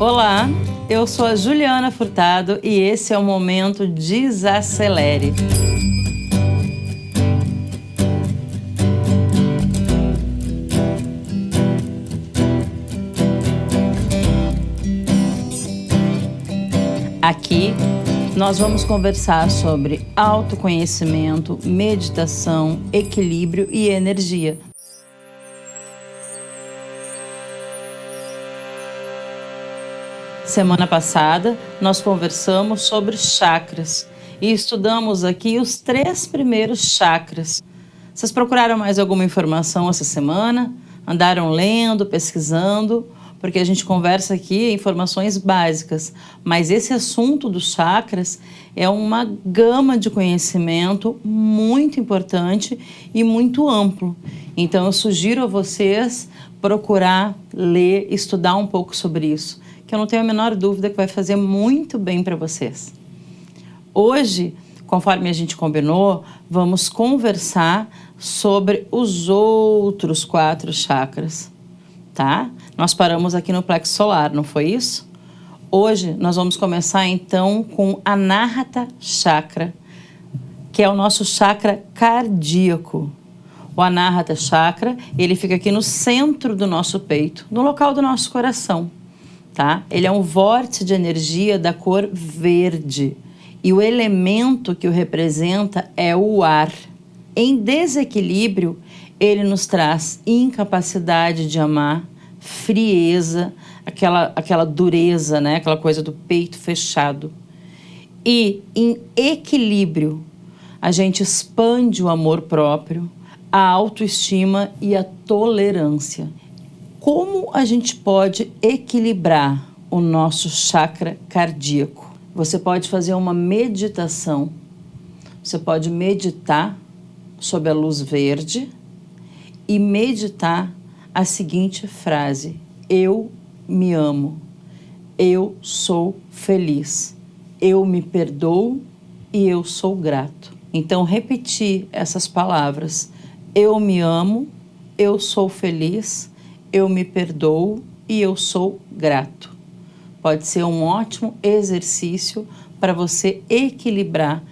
Olá, eu sou a Juliana Furtado e esse é o momento Desacelere. Aqui nós vamos conversar sobre autoconhecimento, meditação, equilíbrio e energia. Semana passada nós conversamos sobre chakras e estudamos aqui os três primeiros chakras. Vocês procuraram mais alguma informação essa semana? Andaram lendo, pesquisando? Porque a gente conversa aqui informações básicas, mas esse assunto dos chakras é uma gama de conhecimento muito importante e muito amplo. Então eu sugiro a vocês procurar ler, estudar um pouco sobre isso que eu não tenho a menor dúvida que vai fazer muito bem para vocês. Hoje, conforme a gente combinou, vamos conversar sobre os outros quatro chakras, tá? Nós paramos aqui no plexo solar, não foi isso? Hoje nós vamos começar então com a Anahata Chakra, que é o nosso chakra cardíaco. O Anahata Chakra, ele fica aqui no centro do nosso peito, no local do nosso coração tá? Ele é um vórtice de energia da cor verde e o elemento que o representa é o ar. Em desequilíbrio, ele nos traz incapacidade de amar, frieza, aquela, aquela dureza, né? aquela coisa do peito fechado. E em equilíbrio, a gente expande o amor próprio, a autoestima e a tolerância. Como a gente pode equilibrar o nosso chakra cardíaco? Você pode fazer uma meditação. Você pode meditar sob a luz verde e meditar a seguinte frase: Eu me amo. Eu sou feliz. Eu me perdoo e eu sou grato. Então, repetir essas palavras: Eu me amo, eu sou feliz, eu me perdoo e eu sou grato. Pode ser um ótimo exercício para você equilibrar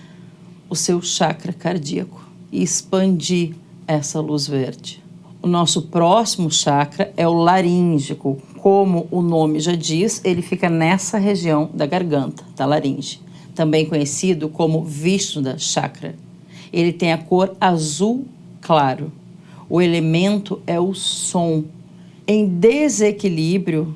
o seu chakra cardíaco e expandir essa luz verde. O nosso próximo chakra é o laríngico. Como o nome já diz, ele fica nessa região da garganta, da laringe, também conhecido como Vishnudha Chakra. Ele tem a cor azul claro. O elemento é o som em desequilíbrio,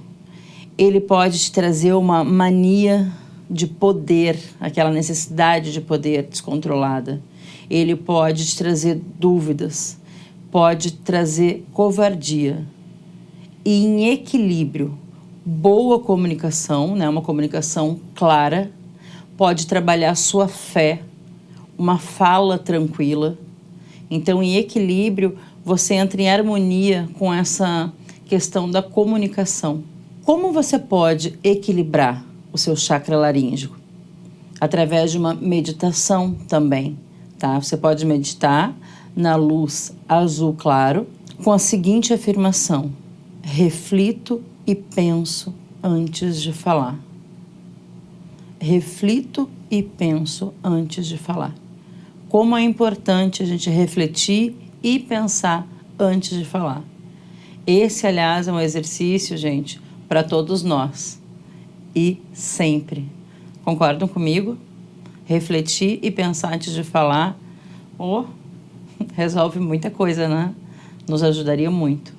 ele pode te trazer uma mania de poder, aquela necessidade de poder descontrolada. Ele pode te trazer dúvidas, pode trazer covardia. E em equilíbrio, boa comunicação, né, uma comunicação clara, pode trabalhar sua fé, uma fala tranquila. Então, em equilíbrio, você entra em harmonia com essa questão da comunicação. Como você pode equilibrar o seu chakra laríngico? Através de uma meditação também, tá? Você pode meditar na luz azul claro com a seguinte afirmação: reflito e penso antes de falar. Reflito e penso antes de falar. Como é importante a gente refletir e pensar antes de falar. Esse, aliás, é um exercício, gente, para todos nós. E sempre. Concordam comigo? Refletir e pensar antes de falar, oh, resolve muita coisa, né? Nos ajudaria muito.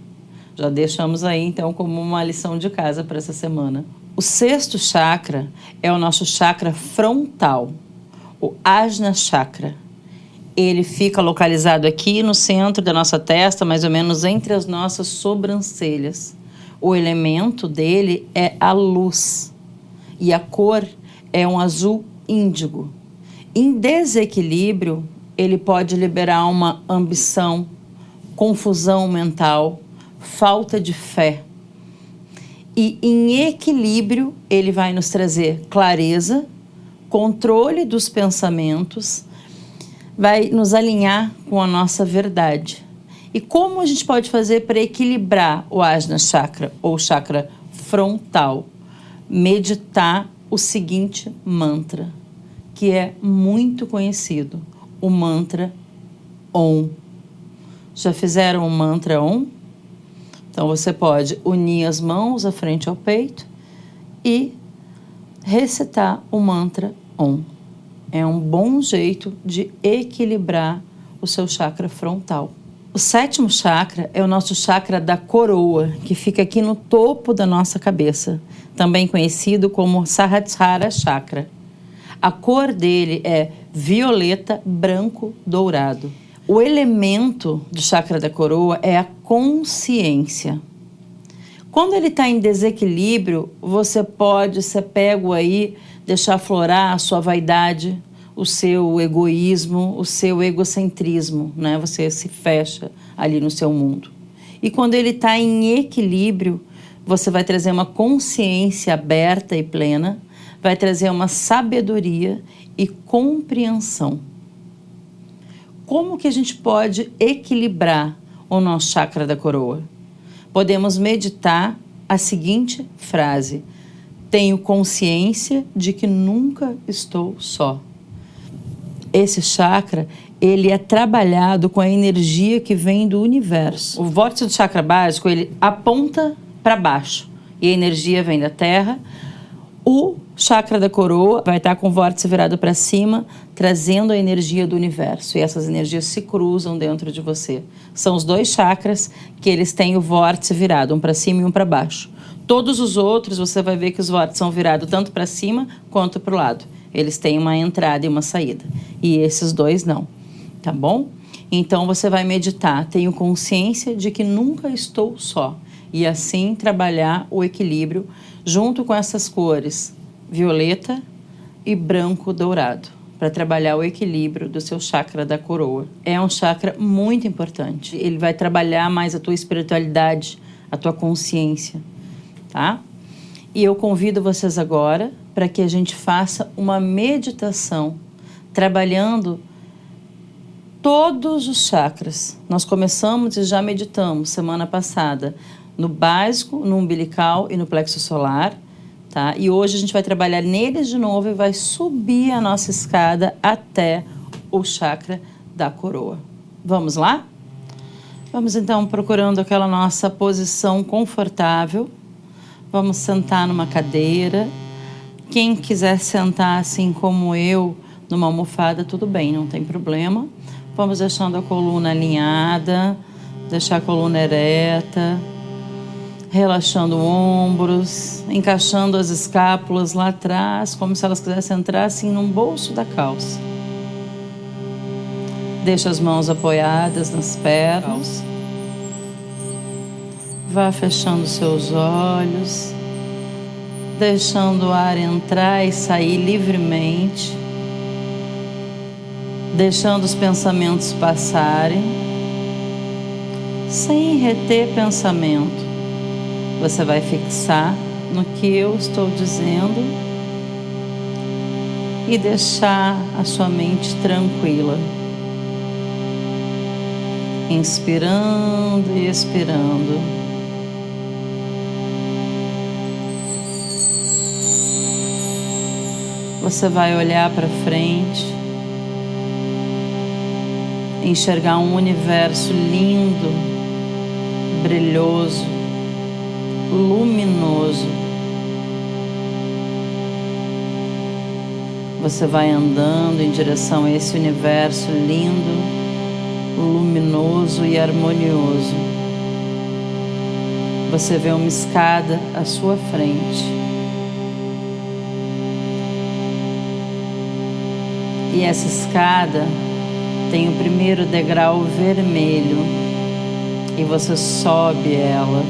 Já deixamos aí, então, como uma lição de casa para essa semana. O sexto chakra é o nosso chakra frontal, o Ajna Chakra ele fica localizado aqui no centro da nossa testa, mais ou menos entre as nossas sobrancelhas. O elemento dele é a luz e a cor é um azul índigo. Em desequilíbrio, ele pode liberar uma ambição, confusão mental, falta de fé. E em equilíbrio, ele vai nos trazer clareza, controle dos pensamentos vai nos alinhar com a nossa verdade. E como a gente pode fazer para equilibrar o Ajna Chakra ou chakra frontal? meditar o seguinte mantra, que é muito conhecido, o mantra Om. Já fizeram o mantra Om? Então você pode unir as mãos à frente ao peito e recitar o mantra Om. É um bom jeito de equilibrar o seu chakra frontal. O sétimo chakra é o nosso chakra da coroa, que fica aqui no topo da nossa cabeça, também conhecido como Sahasrara Chakra. A cor dele é violeta, branco, dourado. O elemento do chakra da coroa é a consciência. Quando ele está em desequilíbrio, você pode ser pego aí, deixar florar a sua vaidade, o seu egoísmo, o seu egocentrismo, né? Você se fecha ali no seu mundo. E quando ele está em equilíbrio, você vai trazer uma consciência aberta e plena, vai trazer uma sabedoria e compreensão. Como que a gente pode equilibrar o nosso chakra da coroa? Podemos meditar a seguinte frase: Tenho consciência de que nunca estou só esse chakra ele é trabalhado com a energia que vem do universo. O vórtice do chakra básico ele aponta para baixo e a energia vem da Terra. O chakra da coroa vai estar com o vórtice virado para cima, trazendo a energia do universo. E essas energias se cruzam dentro de você. São os dois chakras que eles têm o vórtice virado, um para cima e um para baixo. Todos os outros você vai ver que os vórtices são virados tanto para cima quanto para o lado. Eles têm uma entrada e uma saída. E esses dois não. Tá bom? Então você vai meditar. Tenho consciência de que nunca estou só. E assim trabalhar o equilíbrio junto com essas cores violeta e branco dourado para trabalhar o equilíbrio do seu chakra da coroa. É um chakra muito importante. Ele vai trabalhar mais a tua espiritualidade, a tua consciência, tá? E eu convido vocês agora para que a gente faça uma meditação trabalhando todos os chakras. Nós começamos e já meditamos semana passada no básico, no umbilical e no plexo solar, tá? E hoje a gente vai trabalhar neles de novo e vai subir a nossa escada até o chakra da coroa. Vamos lá? Vamos então procurando aquela nossa posição confortável Vamos sentar numa cadeira. Quem quiser sentar assim como eu, numa almofada, tudo bem, não tem problema. Vamos deixando a coluna alinhada, deixar a coluna ereta, relaxando ombros, encaixando as escápulas lá atrás, como se elas quisessem entrar assim num bolso da calça. Deixa as mãos apoiadas nas pernas. Vá fechando seus olhos, deixando o ar entrar e sair livremente, deixando os pensamentos passarem, sem reter pensamento. Você vai fixar no que eu estou dizendo e deixar a sua mente tranquila. Inspirando e expirando. Você vai olhar para frente, enxergar um universo lindo, brilhoso, luminoso. Você vai andando em direção a esse universo lindo, luminoso e harmonioso. Você vê uma escada à sua frente. E essa escada tem o primeiro degrau vermelho e você sobe ela,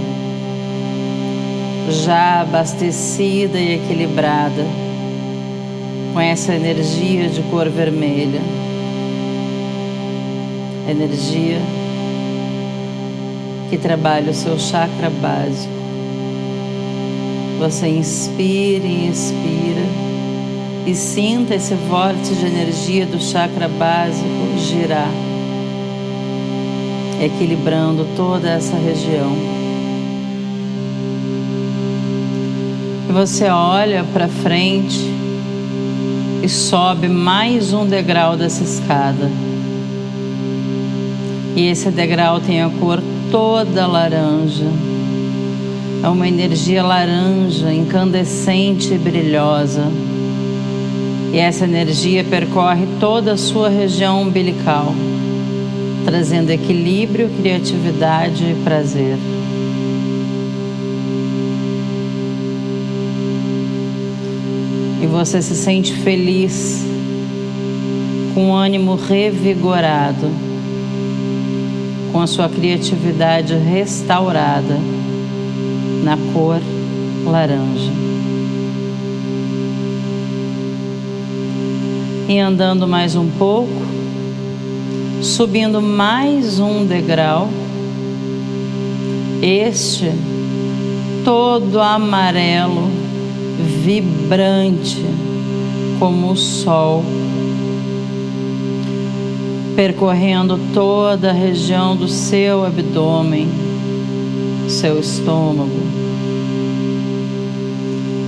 já abastecida e equilibrada, com essa energia de cor vermelha. Energia que trabalha o seu chakra básico. Você inspira e expira e sinta esse vórtice de energia do chakra básico girar, equilibrando toda essa região. E você olha para frente e sobe mais um degrau dessa escada. E esse degrau tem a cor toda laranja. É uma energia laranja, incandescente e brilhosa. E essa energia percorre toda a sua região umbilical, trazendo equilíbrio, criatividade e prazer. E você se sente feliz, com ânimo revigorado, com a sua criatividade restaurada na cor laranja. E andando mais um pouco, subindo mais um degrau. Este todo amarelo, vibrante como o sol, percorrendo toda a região do seu abdômen, seu estômago.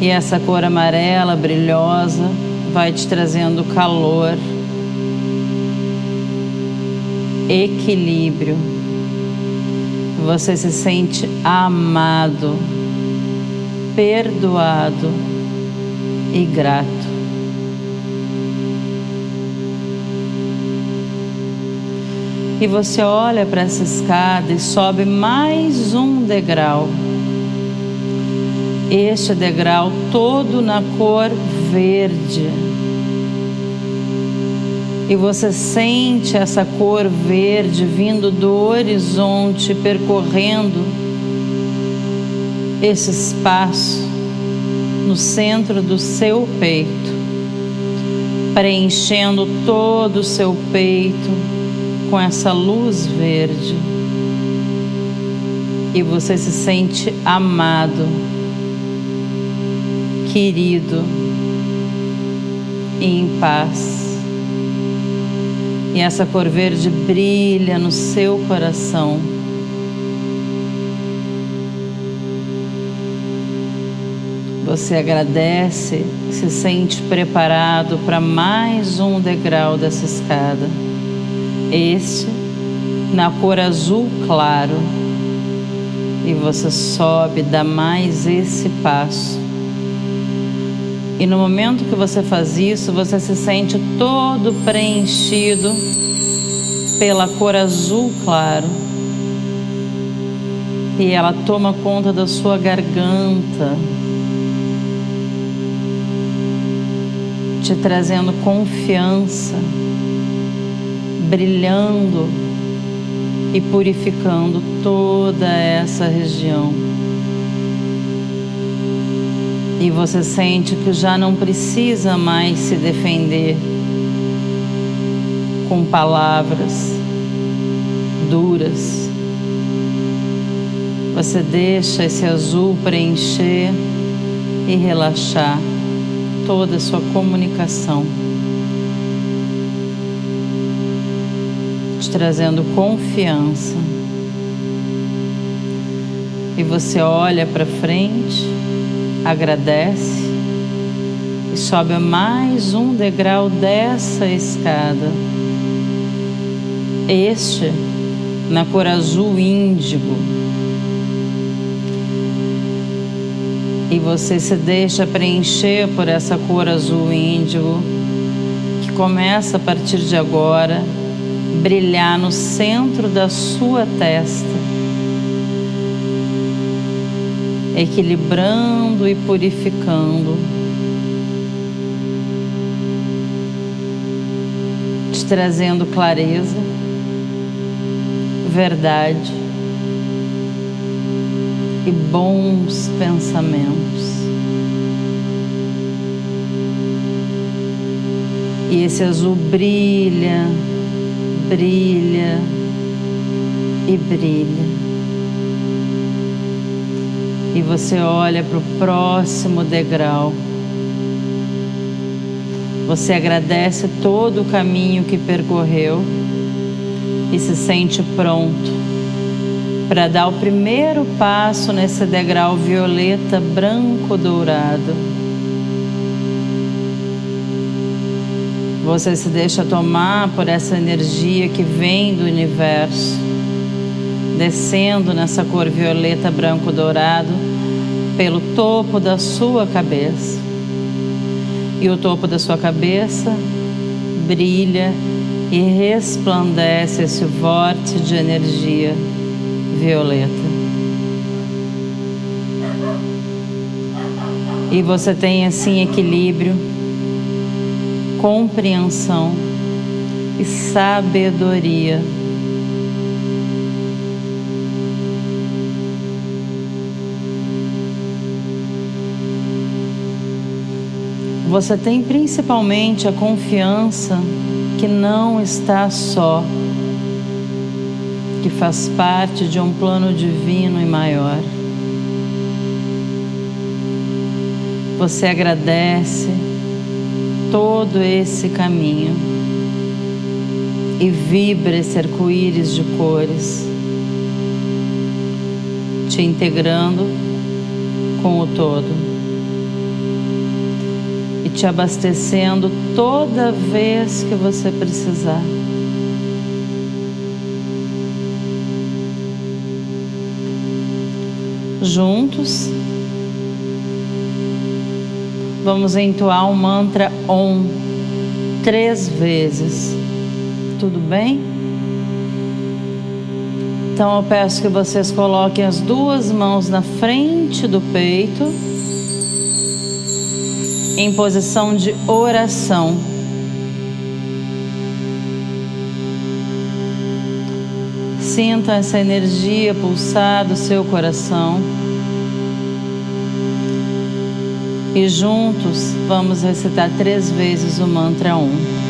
E essa cor amarela brilhosa vai te trazendo calor, equilíbrio. Você se sente amado, perdoado e grato. E você olha para essa escada e sobe mais um degrau. Este degrau todo na cor verde. E você sente essa cor verde vindo do horizonte, percorrendo esse espaço no centro do seu peito, preenchendo todo o seu peito com essa luz verde. E você se sente amado, querido e em paz. E essa cor verde brilha no seu coração. Você agradece, se sente preparado para mais um degrau dessa escada. Este na cor azul claro. E você sobe, dá mais esse passo. E no momento que você faz isso, você se sente todo preenchido pela cor azul claro. E ela toma conta da sua garganta, te trazendo confiança, brilhando e purificando toda essa região. E você sente que já não precisa mais se defender com palavras duras. Você deixa esse azul preencher e relaxar toda a sua comunicação, te trazendo confiança. E você olha para frente agradece e sobe mais um degrau dessa escada. Este na cor azul índigo. E você se deixa preencher por essa cor azul índigo que começa a partir de agora brilhar no centro da sua testa equilibrando e purificando, te trazendo clareza, verdade e bons pensamentos. E esse azul brilha, brilha e brilha e você olha para o próximo degrau. Você agradece todo o caminho que percorreu e se sente pronto, para dar o primeiro passo nesse degrau violeta branco dourado. Você se deixa tomar por essa energia que vem do universo, descendo nessa cor violeta branco dourado pelo topo da sua cabeça. E o topo da sua cabeça brilha e resplandece esse vórtice de energia violeta. E você tem assim equilíbrio, compreensão e sabedoria. Você tem principalmente a confiança que não está só que faz parte de um plano divino e maior. Você agradece todo esse caminho e vibra esse arco-íris de cores, te integrando com o todo te abastecendo toda vez que você precisar. juntos. Vamos entoar o mantra Om três vezes. Tudo bem? Então eu peço que vocês coloquem as duas mãos na frente do peito, em posição de oração. Sinta essa energia pulsar do seu coração. E juntos vamos recitar três vezes o mantra Um.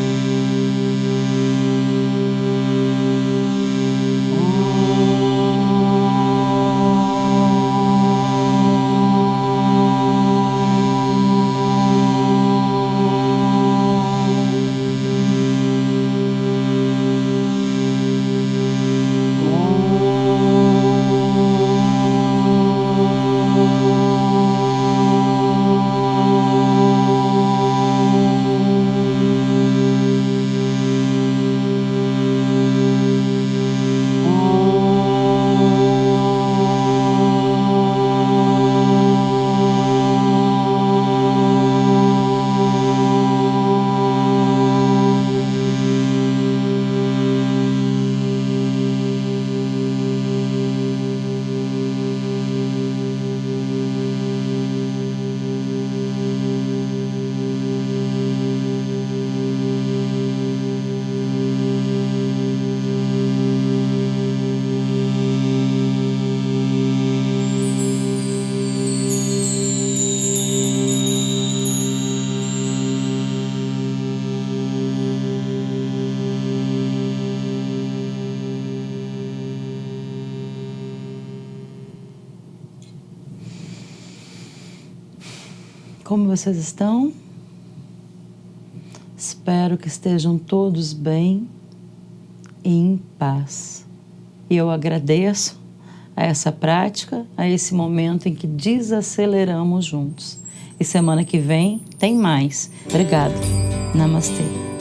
Como vocês estão? Espero que estejam todos bem e em paz. E eu agradeço a essa prática, a esse momento em que desaceleramos juntos. E semana que vem tem mais. Obrigada. Namastê.